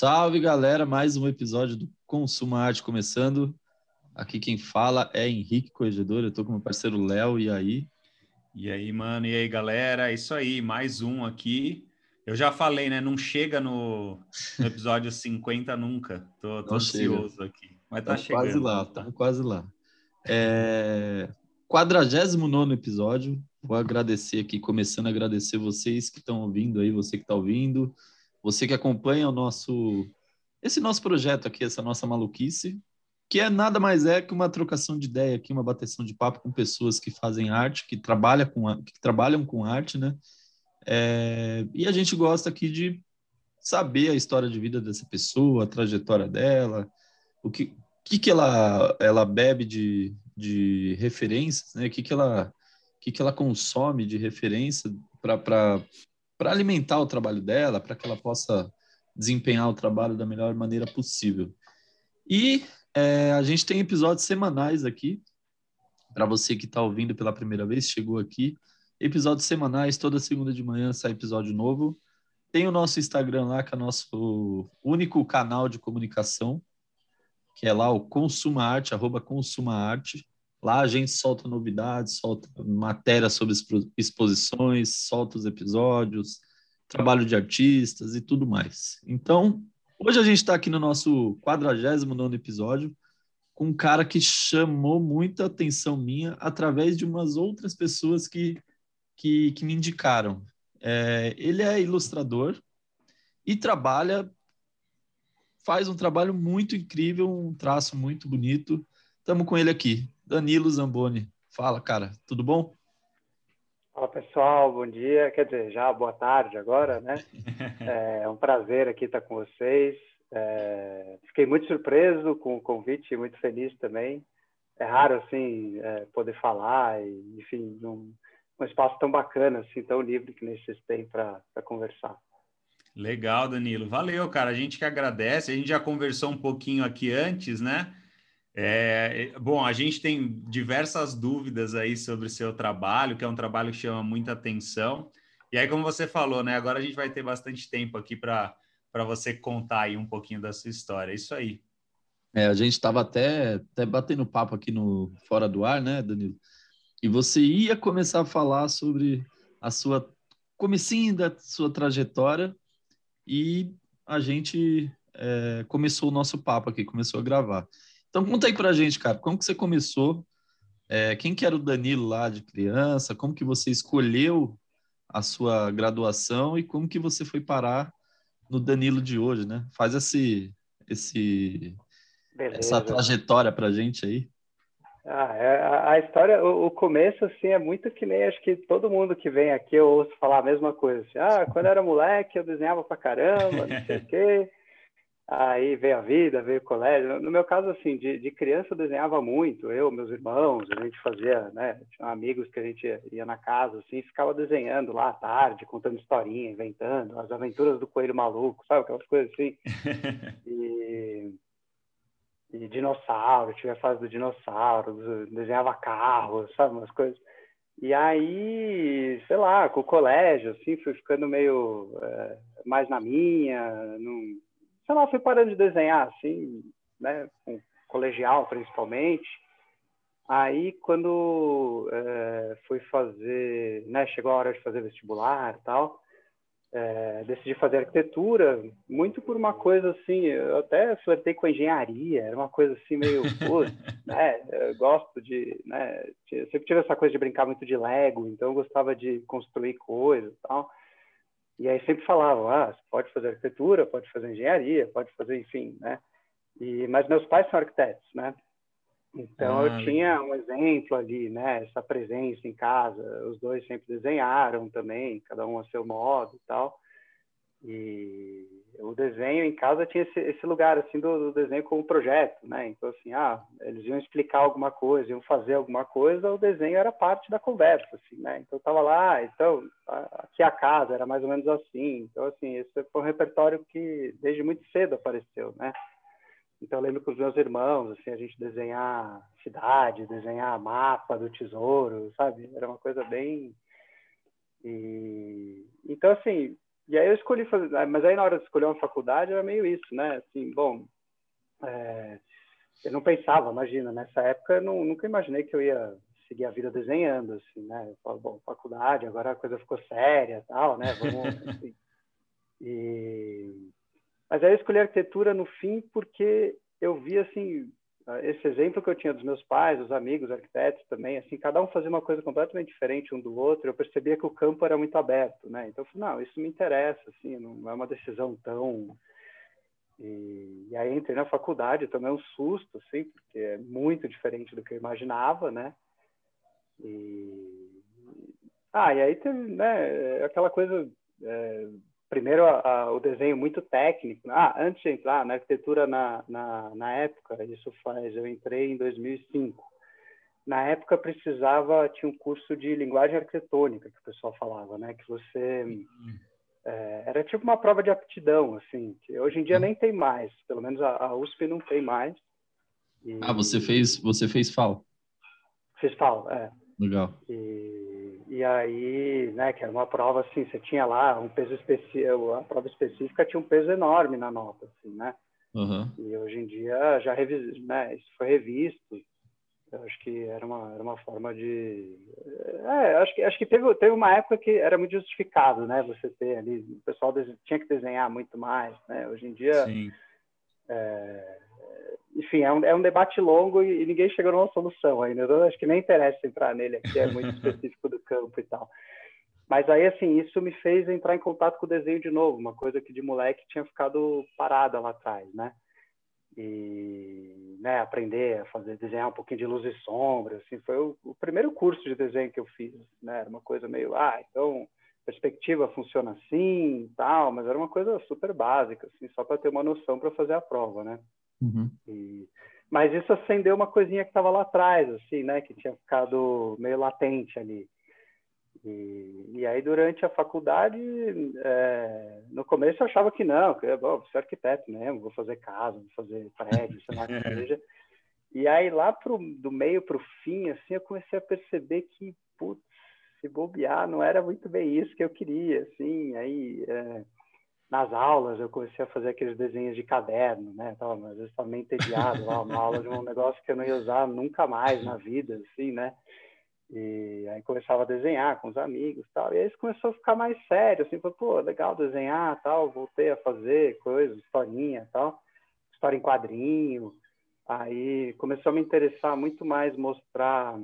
Salve galera, mais um episódio do Consuma Arte começando. Aqui quem fala é Henrique Corregedor, eu tô com meu parceiro Léo, e aí? E aí, mano, e aí galera, é isso aí, mais um aqui. Eu já falei, né? Não chega no, no episódio 50 nunca. Tô, tô ansioso chega. aqui. Mas tá chegando. quase lá, tá quase lá. É... 49 episódio. Vou agradecer aqui, começando a agradecer vocês que estão ouvindo aí, você que está ouvindo, você que acompanha o nosso esse nosso projeto aqui, essa nossa maluquice, que é nada mais é que uma trocação de ideia aqui, uma bateção de papo com pessoas que fazem arte, que trabalham com, que trabalham com arte, né? É, e a gente gosta aqui de saber a história de vida dessa pessoa, a trajetória dela, o que, que, que ela, ela bebe de, de referências, né? O que, que, ela, que, que ela consome de referência para alimentar o trabalho dela, para que ela possa desempenhar o trabalho da melhor maneira possível. E é, a gente tem episódios semanais aqui, para você que está ouvindo pela primeira vez, chegou aqui. Episódios semanais, toda segunda de manhã sai episódio novo. Tem o nosso Instagram lá, que é o nosso único canal de comunicação, que é lá o Consuma Arte, arroba Consuma Arte. Lá a gente solta novidades, solta matéria sobre exposições, solta os episódios, trabalho de artistas e tudo mais. Então, hoje a gente está aqui no nosso 49 episódio com um cara que chamou muita atenção minha através de umas outras pessoas que, que, que me indicaram. É, ele é ilustrador e trabalha, faz um trabalho muito incrível, um traço muito bonito. Estamos com ele aqui, Danilo Zamboni. Fala, cara, tudo bom? Fala pessoal, bom dia, quer dizer, já boa tarde agora, né? É um prazer aqui estar com vocês. É, fiquei muito surpreso com o convite, muito feliz também. É raro assim é, poder falar e, enfim, num, um espaço tão bacana, assim, tão livre que vocês têm para conversar. Legal, Danilo. Valeu, cara. A gente que agradece. A gente já conversou um pouquinho aqui antes, né? É, bom, a gente tem diversas dúvidas aí sobre o seu trabalho, que é um trabalho que chama muita atenção. E aí, como você falou, né? Agora a gente vai ter bastante tempo aqui para você contar aí um pouquinho da sua história. É isso aí. É, a gente estava até, até batendo papo aqui no Fora do Ar, né, Danilo? E você ia começar a falar sobre a sua comecinho da sua trajetória e a gente é, começou o nosso papo aqui, começou a gravar. Então conta aí pra gente, cara, como que você começou? É, quem que era o Danilo lá de criança? Como que você escolheu a sua graduação e como que você foi parar no Danilo de hoje, né? Faz esse, esse essa trajetória pra gente aí. Ah, é, a, história, o, o, começo, assim, é muito que nem acho que todo mundo que vem aqui eu ouço falar a mesma coisa. Assim, ah, quando eu era moleque eu desenhava pra caramba, não sei o quê. Aí veio a vida, veio o colégio. No meu caso, assim, de, de, criança eu desenhava muito. Eu, meus irmãos, a gente fazia, né? Tinha amigos que a gente ia, ia na casa, assim, ficava desenhando lá à tarde, contando historinha, inventando as aventuras do coelho maluco, sabe? Aquelas coisas assim. e, e dinossauro, tive a fase do dinossauro, desenhava carros, sabe? Umas coisas. E aí, sei lá, com o colégio, assim, fui ficando meio é, mais na minha, não sei lá, fui parando de desenhar, assim, né, com colegial principalmente. Aí, quando é, fui fazer, né, chegou a hora de fazer vestibular e tal, é, decidi fazer arquitetura, muito por uma coisa assim, eu até flertei com engenharia, era uma coisa assim meio, putz, né, eu gosto de, né, sempre tive essa coisa de brincar muito de Lego, então eu gostava de construir coisas e tal. E aí sempre falavam, ah, pode fazer arquitetura, pode fazer engenharia, pode fazer, enfim, né? E, mas meus pais são arquitetos, né? Então ah, eu tinha um exemplo ali, né? Essa presença em casa. Os dois sempre desenharam também, cada um a seu modo e tal. E o desenho em casa tinha esse, esse lugar assim do, do, desenho como projeto, né? Então assim, ah, eles iam explicar alguma coisa, iam fazer alguma coisa, o desenho era parte da conversa, assim, né? Então tava lá, ah, então aqui a casa era mais ou menos assim. Então assim, esse foi um repertório que desde muito cedo apareceu, né? Então eu lembro com os meus irmãos, assim, a gente desenhar cidade, desenhar mapa do tesouro, sabe? Era uma coisa bem e então assim e aí eu escolhi fazer, ah, mas aí na hora de escolher uma faculdade era meio isso, né? Assim, bom, é, eu não pensava, imagina, nessa época eu não, nunca imaginei que eu ia seguir a vida desenhando, assim, né? Eu falo, bom, faculdade, agora a coisa ficou séria, tal, né? Vamos, assim. E mas aí eu escolhi arquitetura no fim porque eu vi assim esse exemplo que eu tinha dos meus pais, dos amigos arquitetos também, assim, cada um fazia uma coisa completamente diferente um do outro. Eu percebia que o campo era muito aberto, né? Então eu falei, não, isso me interessa, assim, não é uma decisão tão e, e aí entrei na faculdade, também um susto, assim, porque é muito diferente do que eu imaginava, né? E ah, e aí teve, né, aquela coisa é, primeiro a, a, o desenho muito técnico. Né? Ah, antes de entrar na arquitetura na, na, na, época, isso faz, eu entrei em 2005. Na época precisava, tinha um curso de linguagem arquitetônica que o pessoal falava, né? Que você é, era tipo uma prova de aptidão, assim. Que hoje em dia nem tem mais, pelo menos a, a USP não tem mais. E... Ah, você fez, você fez FAO? Fiz FAO, é. Legal. E, e aí, né, que era uma prova assim, você tinha lá um peso específico, a prova específica tinha um peso enorme na nota, assim, né? Uhum. E hoje em dia já revis, né, isso foi revisto. Eu acho que era uma, era uma forma de. É, acho que, acho que teve, teve uma época que era muito justificado, né? Você ter ali. O pessoal tinha que desenhar muito mais, né? Hoje em dia. Sim. É, enfim, é um, é um debate longo e, e ninguém chegou numa solução ainda. Eu acho que nem interessa entrar nele aqui, é muito específico do campo e tal. Mas aí, assim, isso me fez entrar em contato com o desenho de novo, uma coisa que de moleque tinha ficado parada lá atrás, né? E né, aprender a fazer, desenhar um pouquinho de luz e sombra, assim, foi o, o primeiro curso de desenho que eu fiz, né? Era uma coisa meio, ah, então perspectiva funciona assim e tal, mas era uma coisa super básica, assim, só para ter uma noção para fazer a prova, né? Uhum. E, mas isso acendeu uma coisinha que estava lá atrás, assim, né? Que tinha ficado meio latente ali. E, e aí, durante a faculdade, é, no começo eu achava que não, que eu vou ser arquiteto mesmo, vou fazer casa, vou fazer prédio, sei lá que seja. E aí, lá pro, do meio para o fim, assim, eu comecei a perceber que, putz, se bobear, não era muito bem isso que eu queria, assim. Aí, é, nas aulas eu comecei a fazer aqueles desenhos de caderno, né? Tava, às vezes estava meio entediado lá, uma aula de um negócio que eu não ia usar nunca mais na vida, assim, né? E aí começava a desenhar com os amigos tal. E aí isso começou a ficar mais sério, assim, pô, legal desenhar tal. Voltei a fazer coisas, historinha tal, história em quadrinho. Aí começou a me interessar muito mais mostrar,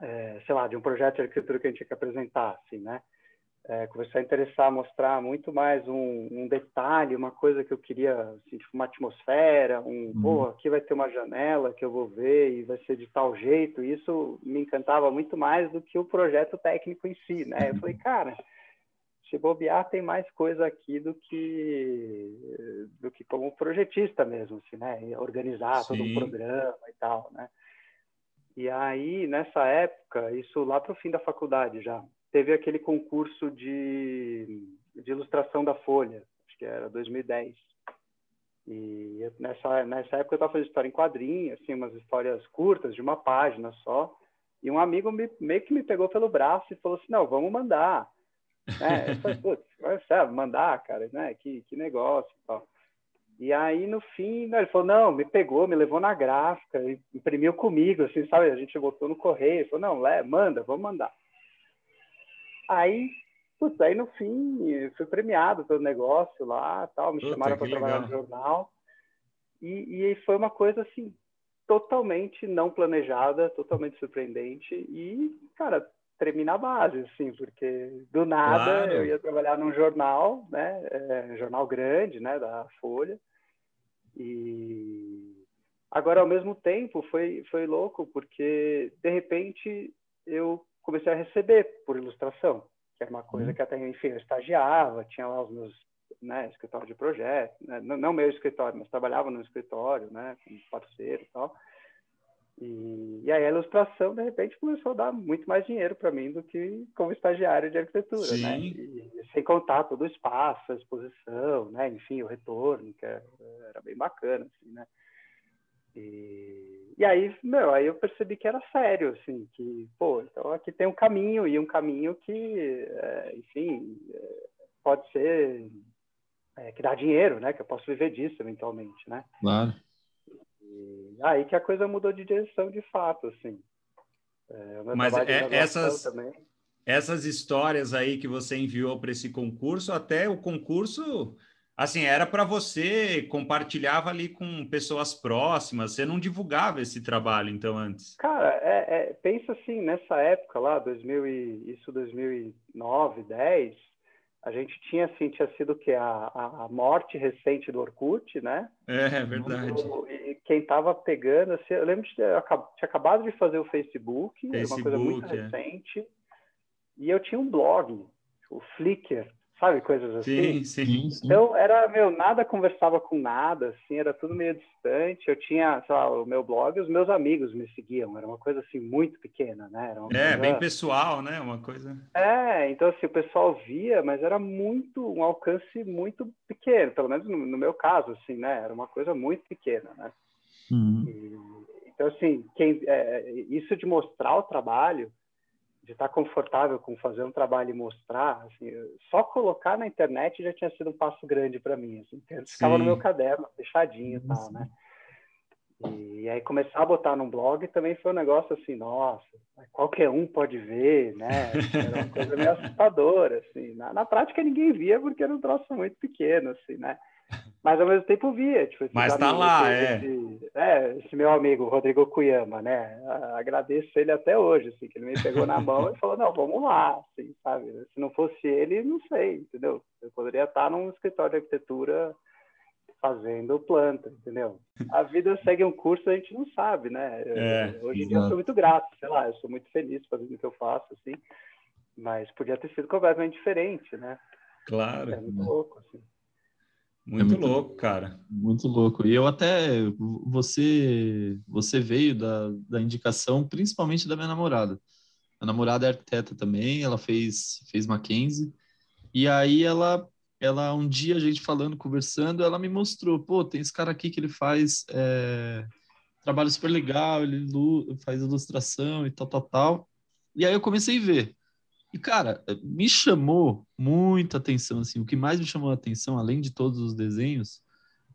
é, sei lá, de um projeto de arquitetura que a gente tinha que apresentar, assim, né? É, comecei a interessar, mostrar muito mais um, um, detalhe, uma coisa que eu queria, assim, tipo uma atmosfera, um, uhum. pô, aqui vai ter uma janela que eu vou ver e vai ser de tal jeito. Isso me encantava muito mais do que o projeto técnico em si, né? Eu falei, cara, se bobear tem mais coisa aqui do que do que como projetista mesmo, assim, né? Organizar Sim. todo um programa e tal, né? E aí, nessa época, isso lá para o fim da faculdade já, teve aquele concurso de, de ilustração da Folha, acho que era 2010. E nessa, nessa época eu estava fazendo história em quadrinhos, assim, umas histórias curtas, de uma página só. E um amigo me, meio que me pegou pelo braço e falou assim, não, vamos mandar. Né? Eu falei, putz, vai mandar, cara, né? Que, que negócio e tal. E aí, no fim, né, ele falou, não, me pegou, me levou na gráfica, imprimiu comigo, assim, sabe? A gente botou no correio, falou, não, lé, manda, vamos mandar. Aí, putz, aí no fim, fui premiado pelo negócio lá, tal, me Puta, chamaram para trabalhar no jornal. E, e foi uma coisa assim totalmente não planejada, totalmente surpreendente e, cara, tremi na base, assim, porque do nada claro. eu ia trabalhar num jornal, né, é, um jornal grande, né, da Folha, e agora ao mesmo tempo foi foi louco porque de repente eu comecei a receber por ilustração, que era uma coisa uhum. que até, enfim, eu estagiava, tinha lá os meus né, escritório de projeto, né? não, não meu escritório, mas trabalhava no escritório, né, como parceiro e tal. E, e aí a ilustração, de repente, começou a dar muito mais dinheiro para mim do que como estagiário de arquitetura, né? Sim. né? E, sem contar todo o espaço, a exposição, né? Enfim, o retorno, que era, era bem bacana, assim, né? E, e aí, meu, aí eu percebi que era sério, assim, que, pô, então aqui tem um caminho, e um caminho que, é, enfim, é, pode ser é, que dá dinheiro, né? Que eu posso viver disso eventualmente, né? Claro. E aí que a coisa mudou de direção de fato, assim. É, Mas essas, também. essas histórias aí que você enviou para esse concurso, até o concurso, assim, era para você compartilhava ali com pessoas próximas, você não divulgava esse trabalho, então, antes? Cara, é, é, pensa assim, nessa época lá, 2000 e, isso 2009, 10, a gente tinha assim tinha sido que a, a morte recente do Orkut, né? É, é verdade. E quem estava pegando, assim, eu lembro de ter, tinha acabado de fazer o Facebook, Facebook uma coisa muito é. recente, e eu tinha um blog, o Flickr, sabe? Coisas assim. Sim, sim, sim. Então, era, meu, nada conversava com nada, assim, era tudo meio distante. Eu tinha, sei lá, o meu blog e os meus amigos me seguiam. Era uma coisa, assim, muito pequena, né? é, coisa... bem pessoal, né? Uma coisa... É, então, assim, o pessoal via, mas era muito, um alcance muito pequeno, pelo menos no, no meu caso, assim, né? Era uma coisa muito pequena, né? Uhum. E, então, assim, quem, é, isso de mostrar o trabalho de estar confortável com fazer um trabalho e mostrar, assim, só colocar na internet já tinha sido um passo grande para mim. Assim, ficava no meu caderno, fechadinho e tal, né? E aí começar a botar num blog também foi um negócio assim, nossa, qualquer um pode ver, né? Era uma coisa meio assustadora, assim. Na, na prática ninguém via porque era um troço muito pequeno, assim, né? Mas ao mesmo tempo via. Tipo, Mas tá lá, é. Esse, é. Esse meu amigo, Rodrigo Cuyama, né? Agradeço ele até hoje, assim, que ele me pegou na mão e falou, não, vamos lá, assim, sabe? Se não fosse ele, não sei, entendeu? Eu poderia estar num escritório de arquitetura fazendo planta, entendeu? A vida segue um curso, a gente não sabe, né? É, hoje em dia eu sou muito grato, sei lá, eu sou muito feliz fazendo o que eu faço, assim, mas podia ter sido completamente diferente, né? Claro. É muito louco, assim. Muito, é muito louco, cara. Muito louco. E eu até você você veio da, da indicação principalmente da minha namorada. A namorada é arquiteta também, ela fez fez Mackenzie. E aí ela ela um dia a gente falando, conversando, ela me mostrou, pô, tem esse cara aqui que ele faz é, trabalho super legal, ele faz ilustração e tal, tal, tal. E aí eu comecei a ver. E, cara, me chamou muita atenção, assim, o que mais me chamou a atenção, além de todos os desenhos,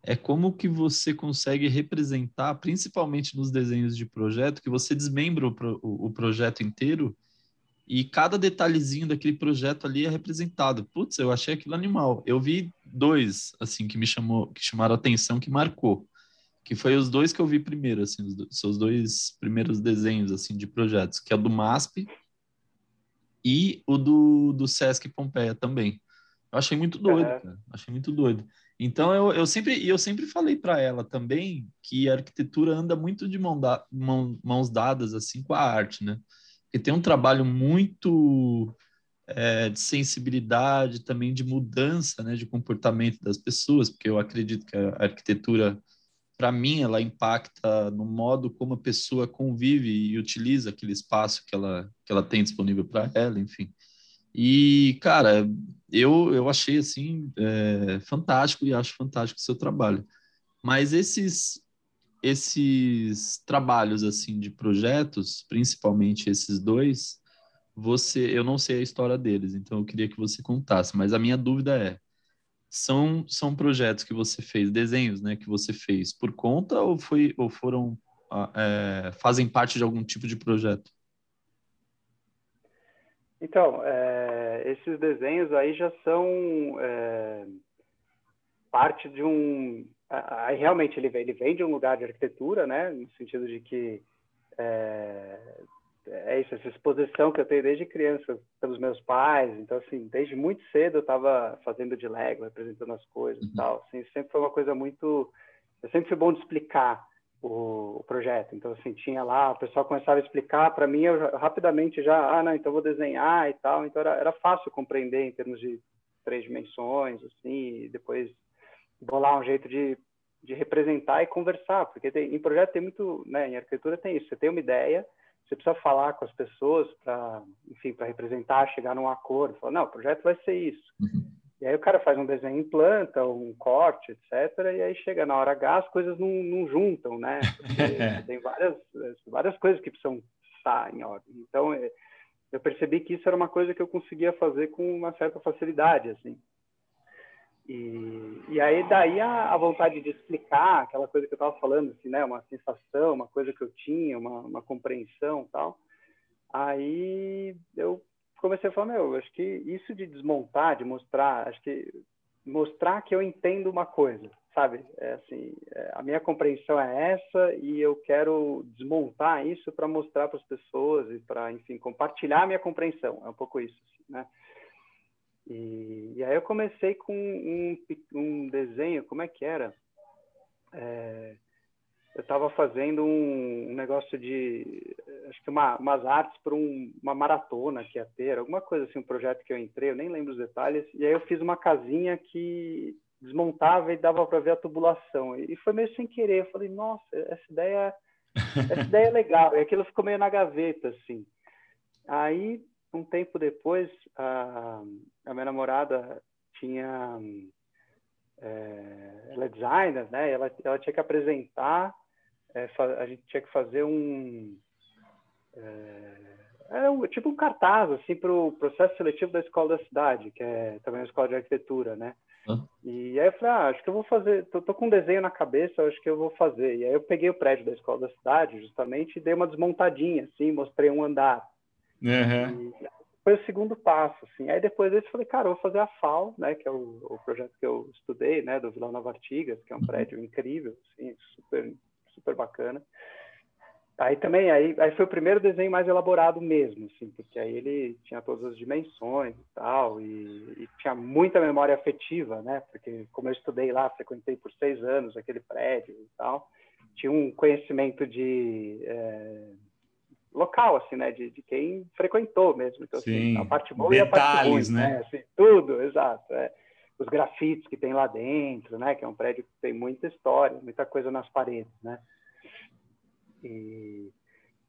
é como que você consegue representar, principalmente nos desenhos de projeto, que você desmembra o, pro, o, projeto inteiro e cada detalhezinho daquele projeto ali é representado. Putz, eu achei aquilo animal. Eu vi dois, assim, que me chamou, que chamaram atenção, que marcou, que foi os dois que eu vi primeiro, assim, os seus dois primeiros desenhos, assim, de projetos, que é do MASP, e o do, do Sesc Pompeia também. Eu achei muito doido, é. cara. Achei muito doido. Então eu, eu sempre eu sempre falei para ela também que a arquitetura anda muito de mão da, mão, mãos dadas assim com a arte, né? Porque tem um trabalho muito é, de sensibilidade, também de mudança, né, de comportamento das pessoas, porque eu acredito que a arquitetura para mim, ela impacta no modo como a pessoa convive e utiliza aquele espaço que ela, que ela tem disponível para ela, enfim. E, cara, eu, eu achei, assim, é, fantástico e acho fantástico o seu trabalho. Mas esses, esses trabalhos, assim, de projetos, principalmente esses dois, você, eu não sei a história deles, então eu queria que você contasse, mas a minha dúvida é, são, são projetos que você fez, desenhos, né, que você fez por conta ou foi ou foram ah, é, fazem parte de algum tipo de projeto? Então, é, esses desenhos aí já são é, parte de um. Aí realmente ele vem, ele vem de um lugar de arquitetura, né? No sentido de que é, isso, essa exposição que eu tenho desde criança pelos meus pais. Então, assim, desde muito cedo eu estava fazendo de Lego, representando as coisas e uhum. tal. Assim, sempre foi uma coisa muito... Eu sempre fui bom de explicar o, o, projeto. Então, assim, tinha lá, o pessoal começava a explicar, para mim, eu rapidamente já, ah, não, então vou desenhar e tal. Então, era, era fácil compreender em termos de três dimensões, assim, e depois bolar um jeito de, de representar e conversar, porque tem, em projeto tem muito, né, em arquitetura tem isso, você tem uma ideia, você precisa falar com as pessoas para, enfim, para representar, chegar num acordo. Falar, não, o projeto vai ser isso. Uhum. E aí o cara faz um desenho em planta, um corte, etc. E aí chega na hora H, as coisas não, não juntam, né? tem várias, várias coisas que precisam estar em ordem. Então, é, eu percebi que isso era uma coisa que eu conseguia fazer com uma certa facilidade, assim. E, e aí daí a, a, vontade de explicar aquela coisa que eu estava falando, assim, né? Uma sensação, uma coisa que eu tinha, uma, uma compreensão tal. Aí eu comecei a falar, meu, acho que isso de desmontar, de mostrar, acho que mostrar que eu entendo uma coisa, sabe? É assim, é, a minha compreensão é essa e eu quero desmontar isso para mostrar para as pessoas e para, enfim, compartilhar a minha compreensão. É um pouco isso, assim, né? E, e, aí eu comecei com um, um desenho, como é que era? É, eu estava fazendo um, um, negócio de, acho que uma, umas artes para um, uma maratona que ia ter, alguma coisa assim, um projeto que eu entrei, eu nem lembro os detalhes, e aí eu fiz uma casinha que desmontava e dava para ver a tubulação, e foi meio sem querer, eu falei, nossa, essa ideia, essa ideia é legal, e aquilo ficou meio na gaveta, assim. Aí um tempo depois, a, a minha namorada tinha. É, ela é designer, né? Ela, ela tinha que apresentar, é, a gente tinha que fazer um. É, era um, tipo um cartaz assim para o processo seletivo da escola da cidade, que é também uma escola de arquitetura, né? E aí eu falei, ah, acho que eu vou fazer, tô, tô, com um desenho na cabeça, acho que eu vou fazer. E aí eu peguei o prédio da escola da cidade, justamente, e dei uma desmontadinha, assim, mostrei um andar. Uhum. foi o segundo passo, assim. Aí depois eu falei, cara, eu vou fazer a FAO, né, que é o, o projeto que eu estudei, né, do Vila Nova Artigas, que é um uhum. prédio incrível, assim, super, super bacana. Aí também, aí, aí foi o primeiro desenho mais elaborado mesmo, assim, porque aí ele tinha todas as dimensões e tal, e, e tinha muita memória afetiva, né, porque como eu estudei lá, frequentei por seis anos aquele prédio e tal, tinha um conhecimento de... É, local, assim, né? De, de quem frequentou mesmo. Então, assim, a parte boa Detalhes, e a parte ruim, né? né? Assim, tudo, exato. É. Os grafites que tem lá dentro, né? Que é um prédio que tem muita história, muita coisa nas paredes, né? E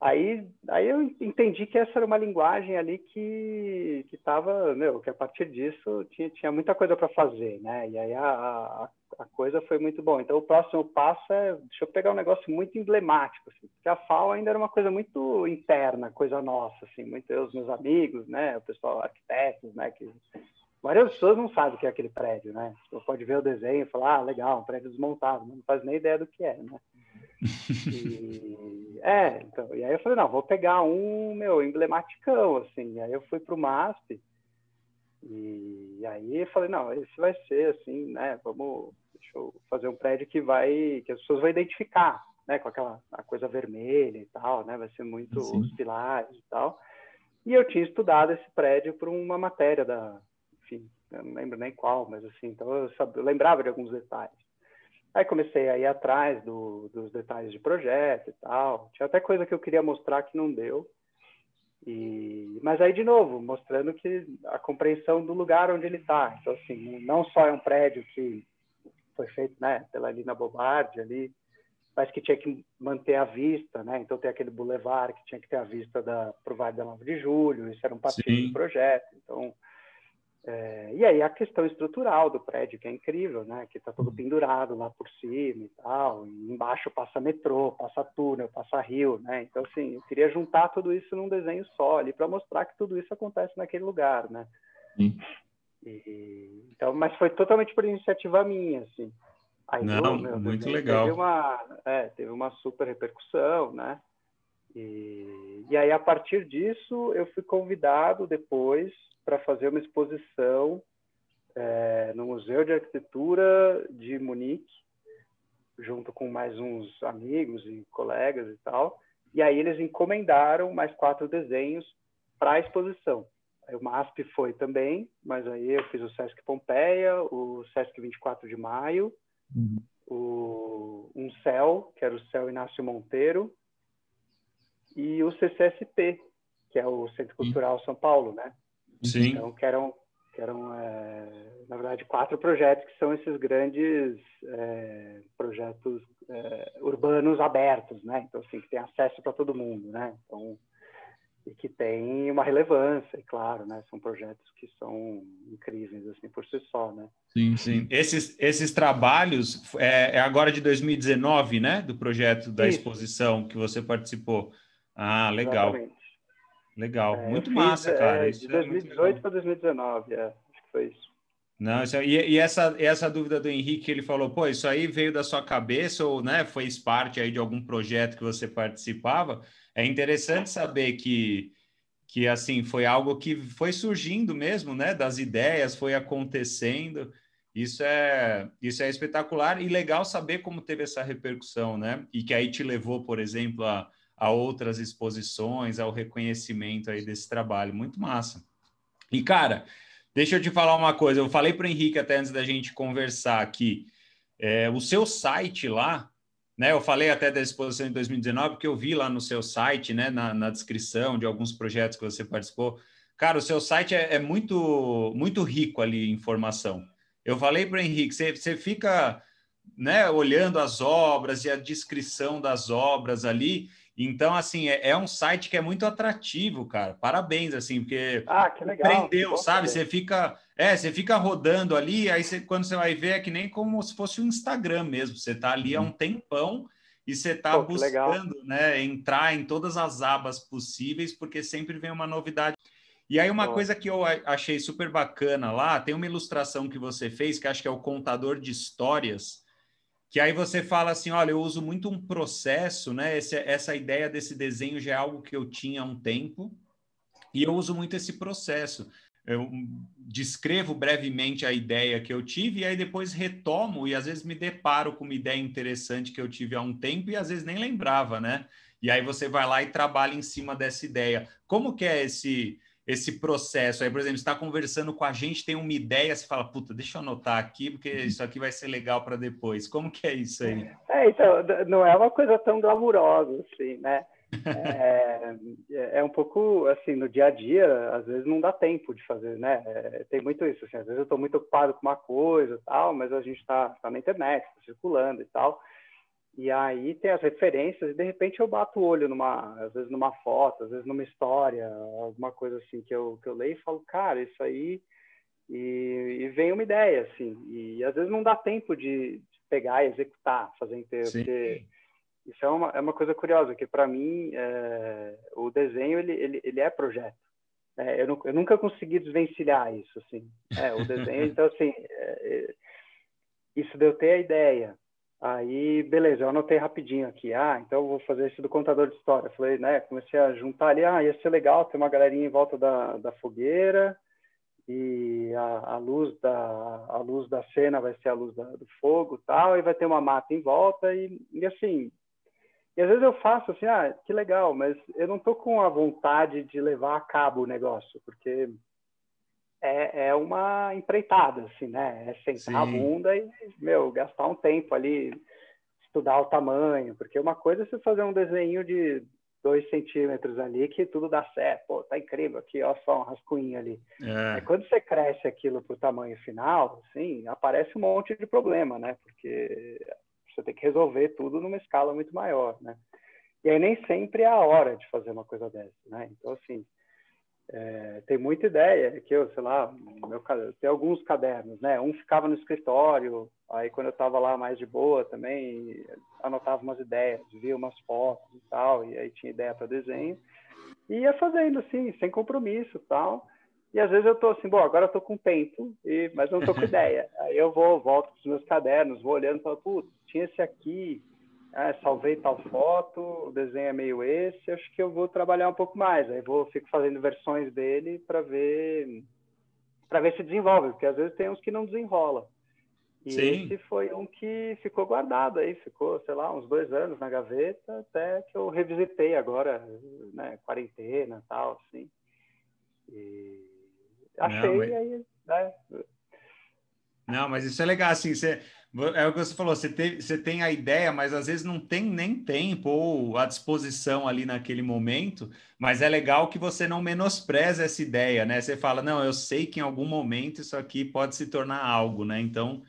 aí, aí eu entendi que essa era uma linguagem ali que que estava, meu, que a partir disso tinha, tinha muita coisa para fazer, né? E aí a, a, a coisa foi muito bom. Então, o próximo passo é, deixa eu pegar um negócio muito emblemático, assim, porque a FAO ainda era uma coisa muito interna, coisa nossa, assim, muito eu, os meus amigos, né, o pessoal, arquitetos, né, que várias pessoas não sabem o que é aquele prédio, né? Você pode ver o desenho e falar, ah, legal, um prédio desmontado, não faz nem ideia do que é, né? E, é, então, e aí eu falei, não, vou pegar um, meu, emblemático assim, e aí eu fui para o MASP, e, aí eu falei, não, esse vai ser assim, né? Vamos, eu fazer um prédio que vai, que as pessoas vão identificar, né? Com aquela a coisa vermelha e tal, né? Vai ser muito Sim. os pilares e tal. E eu tinha estudado esse prédio por uma matéria da, enfim, eu não lembro nem qual, mas assim, então eu, sabia, eu lembrava de alguns detalhes. Aí comecei a ir atrás do, dos detalhes de projeto e tal. Tinha até coisa que eu queria mostrar que não deu. E, mas aí, de novo, mostrando que a compreensão do lugar onde ele está. Então, assim, não só é um prédio que foi feito né, pela Lina Bobardi ali, mas que tinha que manter a vista, né? Então, tem aquele boulevard que tinha que ter a vista para o Vale da 9 de Julho, isso era um patinho do projeto. Então, é, e aí a questão estrutural do prédio, que é incrível, né? Que está todo pendurado lá por cima e tal. E embaixo passa metrô, passa túnel, passa rio, né? Então, assim, eu queria juntar tudo isso num desenho só ali para mostrar que tudo isso acontece naquele lugar, né? Sim. E, então, mas foi totalmente por iniciativa minha, assim. Aí, Não, meu, muito legal. Teve uma, é, teve uma super repercussão, né? E, e aí, a partir disso, eu fui convidado depois para fazer uma exposição é, no Museu de Arquitetura de Munique, junto com mais uns amigos e colegas e tal. E aí eles encomendaram mais quatro desenhos para a exposição. O MASP foi também, mas aí eu fiz o Sesc Pompeia, o Sesc 24 de Maio, uhum. o, um CEL, que era o CEL Inácio Monteiro, e o CCSP, que é o Centro Cultural São Paulo, né? Sim. Então, que eram, que eram é, na verdade, quatro projetos que são esses grandes é, projetos é, urbanos abertos, né? Então, assim, que tem acesso para todo mundo, né? Então, e que tem uma relevância, claro, né? São projetos que são incríveis, assim, por si só, né? Sim, sim. Esses, esses trabalhos, é, é agora de 2019, né? Do projeto da Isso. exposição que você participou. Ah, legal. Exatamente. Legal, é, muito massa, fiz, cara. É, de 2018 para 2019, é, acho que foi isso. Não, isso, e, e, essa, essa dúvida do Henrique, ele falou, pô, isso aí veio da sua cabeça ou né, foi parte aí de algum projeto que você participava? É interessante saber que, que assim foi algo que foi surgindo mesmo, né? Das ideias, foi acontecendo. Isso é, isso é espetacular e legal saber como teve essa repercussão, né? E que aí te levou, por exemplo, a, a outras exposições, ao reconhecimento aí desse trabalho. Muito massa. E, cara, deixa eu te falar uma coisa. Eu falei para o Henrique até antes da gente conversar aqui. É, o seu site lá, né? Eu falei até da exposição de 2019, porque eu vi lá no seu site, né? Na, na descrição de alguns projetos que você participou. Cara, o seu site é, é muito, muito rico ali em informação. Eu falei para o Henrique, você, você fica né, olhando as obras e a descrição das obras ali. Então, assim, é, é, um site que é muito atrativo, cara. Parabéns, assim, porque ah, prendeu, sabe? Você fica, é, você fica rodando ali, aí você, quando você vai ver é que nem como se fosse um Instagram mesmo. Você tá ali há um uhum. tempão e você tá buscando, né, entrar em todas as abas possíveis, porque sempre vem uma novidade. E aí, uma coisa que eu achei super bacana lá, tem uma ilustração que você fez, que acho que é o contador de histórias, que aí você fala assim: olha, eu uso muito um processo, né? Esse, essa ideia desse desenho já é algo que eu tinha há um tempo, e eu uso muito esse processo. Eu descrevo brevemente a ideia que eu tive, e aí depois retomo, e às vezes me deparo com uma ideia interessante que eu tive há um tempo, e às vezes nem lembrava, né? E aí você vai lá e trabalha em cima dessa ideia. Como que é esse esse processo. Aí, por exemplo, está conversando com a gente, tem uma ideia, você fala, puta, deixa eu anotar aqui, porque uhum. isso aqui vai ser legal para depois. Como que é isso aí? É, então, não é uma coisa tão glamurosa assim, né? É, é, um pouco assim no dia a dia às vezes não dá tempo de fazer né é, tem muito isso assim, às vezes eu estou muito ocupado com uma coisa tal mas a gente está tá na internet tá circulando e tal e aí tem as referências, e de repente eu bato o olho numa, às vezes numa foto, às vezes numa história, alguma coisa assim que eu, que eu leio e falo, cara, isso aí. E, e vem uma ideia, assim. E às vezes não dá tempo de, de pegar e executar, fazer inteiro. Sim. Porque isso é uma, é uma coisa curiosa, que para mim é, o desenho ele, ele, ele é projeto. É, eu, eu, nunca consegui desvencilhar isso, assim. É, o desenho, então, assim, é, é, isso de eu ter a ideia, Aí, beleza, eu anotei rapidinho aqui. Ah, então eu vou fazer isso do contador de história. Falei, né, comecei a juntar ali. Ah, ia ser legal ter uma galerinha em volta da, da fogueira e a, a luz da a luz da cena vai ser a luz da, do fogo tal e vai ter uma mata em volta e, e assim e às vezes eu faço assim ah que legal mas eu não tô com a vontade de levar a cabo o negócio porque é, é uma empreitada, assim, né? É sentar Sim. a bunda e, meu, gastar um tempo ali, estudar o tamanho, porque uma coisa é você fazer um desenho de dois centímetros ali que tudo dá certo, pô, tá incrível aqui, ó, só um rascunho ali. É. quando você cresce aquilo para o tamanho final, assim, aparece um monte de problema, né? Porque você tem que resolver tudo numa escala muito maior, né? E aí nem sempre é a hora de fazer uma coisa dessa, né? Então, assim, é, tem muita ideia que eu, sei lá, meu, tem alguns cadernos, né? Um ficava no escritório, aí quando eu estava lá mais de boa também, anotava umas ideias, via umas fotos e tal, e aí tinha ideia para desenho. E ia fazendo assim, sem compromisso tal. E às vezes eu tô assim, bom, agora eu tô com tempo, e, mas não tô com ideia. Aí eu vou, volto para os meus cadernos, vou olhando e falo, putz, tinha esse aqui, ah, salvei tal foto, o desenho é meio esse, acho que eu vou trabalhar um pouco mais. Aí vou fico fazendo versões dele para ver para ver se desenvolve, porque às vezes tem uns que não desenrola. E Sim. esse foi um que ficou guardado aí, ficou, sei lá, uns dois anos na gaveta, até que eu revisitei agora, né, quarentena e tal, assim. E achei não, mas... aí, né? Não, mas isso é legal, assim, você, é o que você falou, você tem, você tem a ideia, mas às vezes não tem nem tempo ou a disposição ali naquele momento, mas é legal que você não menospreza essa ideia, né? Você fala, não, eu sei que em algum momento isso aqui pode se tornar algo, né? Então,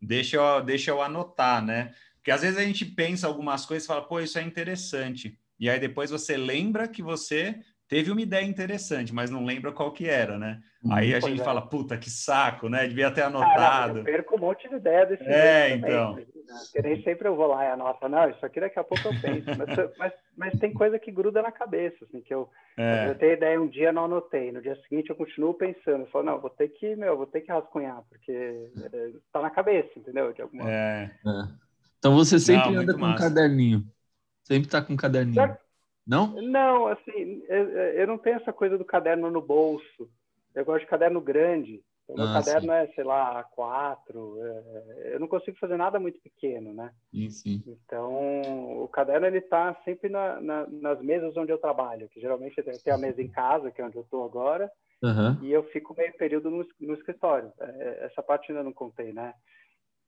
deixa eu, deixa eu anotar, né? Porque às vezes a gente pensa algumas coisas e fala, pô, isso é interessante. E aí depois você lembra que você teve uma ideia interessante, mas não lembra qual que era, né? Uhum. Aí a gente é. fala, puta, que saco, né? Devia ter anotado. Não, eu perco um monte de ideia desse É, então. Também, né? Nem sempre eu vou lá e anoto, não, isso aqui daqui a pouco eu penso. mas, mas, mas, tem coisa que gruda na cabeça, assim, que eu, é. eu tenho ideia um dia, não anotei. No dia seguinte eu continuo pensando. Eu falo, não, vou ter que, meu, vou ter que rascunhar, porque é, tá na cabeça, entendeu? De alguma é. é. Então você sempre não, anda com massa. um caderninho. Sempre tá com um caderninho. Já... Não? Não, assim, eu, eu não tenho essa coisa do caderno no bolso. Eu gosto de caderno grande. O meu ah, caderno sim. é, sei lá, A4. É, eu não consigo fazer nada muito pequeno, né? Sim, sim. Então, o caderno ele está sempre na, na, nas mesas onde eu trabalho, que geralmente eu tenho a mesa em casa, que é onde eu estou agora, uhum. e eu fico meio período no, no escritório. É, essa parte ainda não contei, né?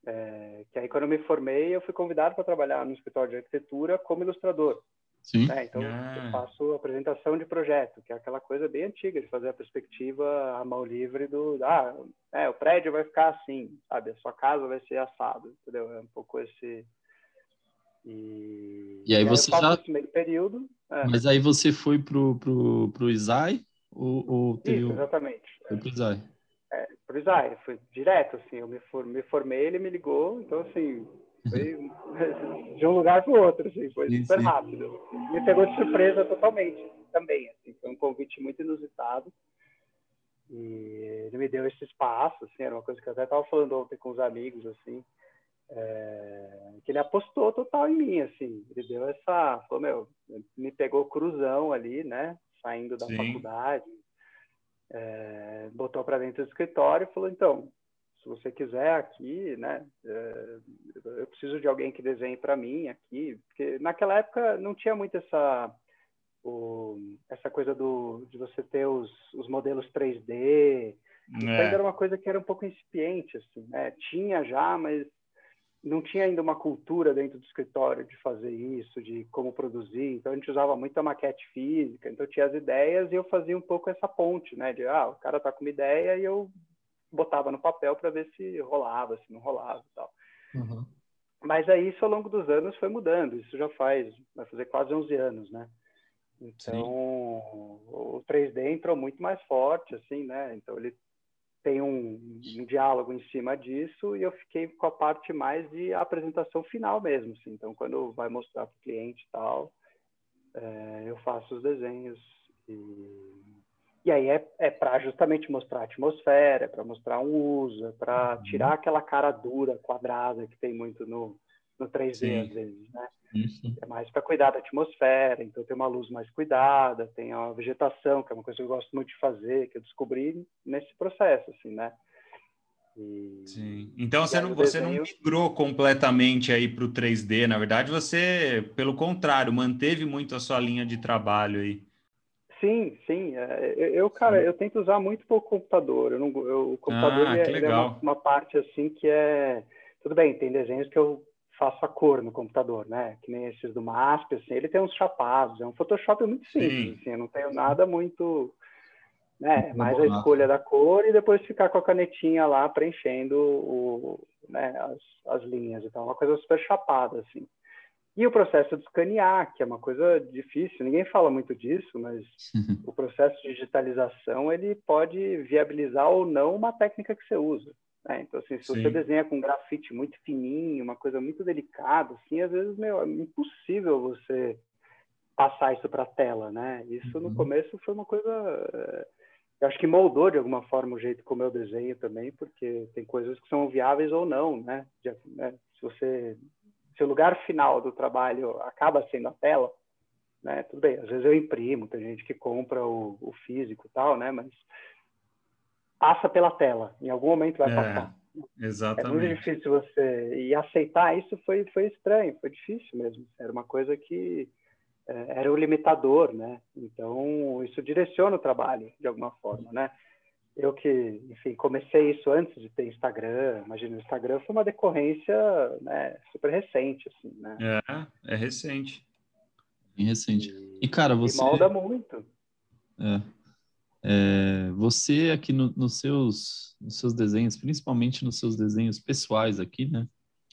É, que aí quando eu me formei, eu fui convidado para trabalhar no escritório de arquitetura como ilustrador. Sim. Né? Então, ah. eu faço apresentação de projeto, que é aquela coisa bem antiga de fazer a perspectiva à mão livre do, ah, é, o prédio vai ficar assim, sabe? A sua casa vai ser assado, entendeu? É um pouco esse... E, e aí e você já... meio período. É. Mas aí você foi pro, pro, pro ISAI? Ou, ou teve... Isso, exatamente. Foi pro ISAI. É, pro ISAI, foi direto, assim, eu me, for, me formei, ele me ligou, então, assim, foi de um lugar para o outro, assim, foi sim, super sim. rápido. Me pegou de surpresa totalmente, também. Assim, foi um convite muito inusitado. E ele me deu esse espaço, assim, era uma coisa que eu até estava falando ontem com os amigos, assim, é, que ele apostou total em mim, assim. Ele deu essa, falou, meu, me pegou cruzão ali, né, saindo da sim. faculdade, é, botou para dentro do escritório e falou, então, se você quiser aqui, né, é, eu preciso de alguém que desenhe para mim aqui, porque naquela época não tinha muito essa o, essa coisa do de você ter os, os modelos 3D, é. ainda era uma coisa que era um pouco incipiente, assim, né? Tinha já, mas não tinha ainda uma cultura dentro do escritório de fazer isso, de como produzir. Então a gente usava muito a maquete física. Então tinha as ideias e eu fazia um pouco essa ponte, né? De ah, o cara tá com uma ideia e eu botava no papel para ver se rolava, se não rolava e tal. Uhum. Mas aí isso ao longo dos anos foi mudando. Isso já faz, vai fazer quase 11 anos, né? Então, Sim. o 3D entrou muito mais forte, assim, né? Então, ele tem um, um, diálogo em cima disso e eu fiquei com a parte mais de apresentação final mesmo, assim. Então, quando vai mostrar para o cliente e tal, é, eu faço os desenhos e e aí é, é para justamente mostrar a atmosfera, é para mostrar um uso, é para uhum. tirar aquela cara dura, quadrada que tem muito no, no 3D Sim. às vezes, né? Isso. É mais para cuidar da atmosfera, então tem uma luz mais cuidada, tem a vegetação, que é uma coisa que eu gosto muito de fazer, que eu descobri nesse processo, assim, né? E... Sim. Então você não, você desenho... não migrou completamente aí para o 3D, na verdade você, pelo contrário, manteve muito a sua linha de trabalho aí. Sim, sim. É, eu, cara, eu tento usar muito pouco computador. Eu não, eu, o computador ah, é, é uma, uma, parte assim que é tudo bem. Tem desenhos que eu faço a cor no computador, né? Que nem esses do MASP, assim. Ele tem uns chapados. É um Photoshop muito simples. Assim, eu não tenho nada muito, né? Mais a escolha da cor e depois ficar com a canetinha lá preenchendo o, né? As, as linhas. Então, é uma coisa super chapada, assim. E o processo de escanear, que é uma coisa difícil, ninguém fala muito disso, mas uhum. o processo de digitalização ele pode viabilizar ou não uma técnica que você usa. Né? Então, assim, se Sim. você desenha com grafite muito fininho, uma coisa muito delicada, assim, às vezes meu, é impossível você passar isso para a tela, né? Isso uhum. no começo foi uma coisa, eh, eu acho que moldou de alguma forma o jeito como eu desenho também, porque tem coisas que são viáveis ou não, né? Né? Se você se o lugar final do trabalho acaba sendo a tela, né? Tudo bem, às vezes eu imprimo, tem gente que compra o, o físico e tal, né? Mas passa pela tela, em algum momento vai é, passar. Exatamente. É muito difícil você e aceitar isso foi foi estranho, foi difícil mesmo. Era uma coisa que é, era o limitador, né? Então isso direciona o trabalho de alguma forma, né? Eu que, enfim, comecei isso antes de ter Instagram. Imagina, o Instagram foi uma decorrência né, super recente, assim, né? É, é recente. Bem recente. E, e cara, você... E molda muito. É. é você aqui no, nos, seus, nos seus desenhos, principalmente nos seus desenhos pessoais aqui, né?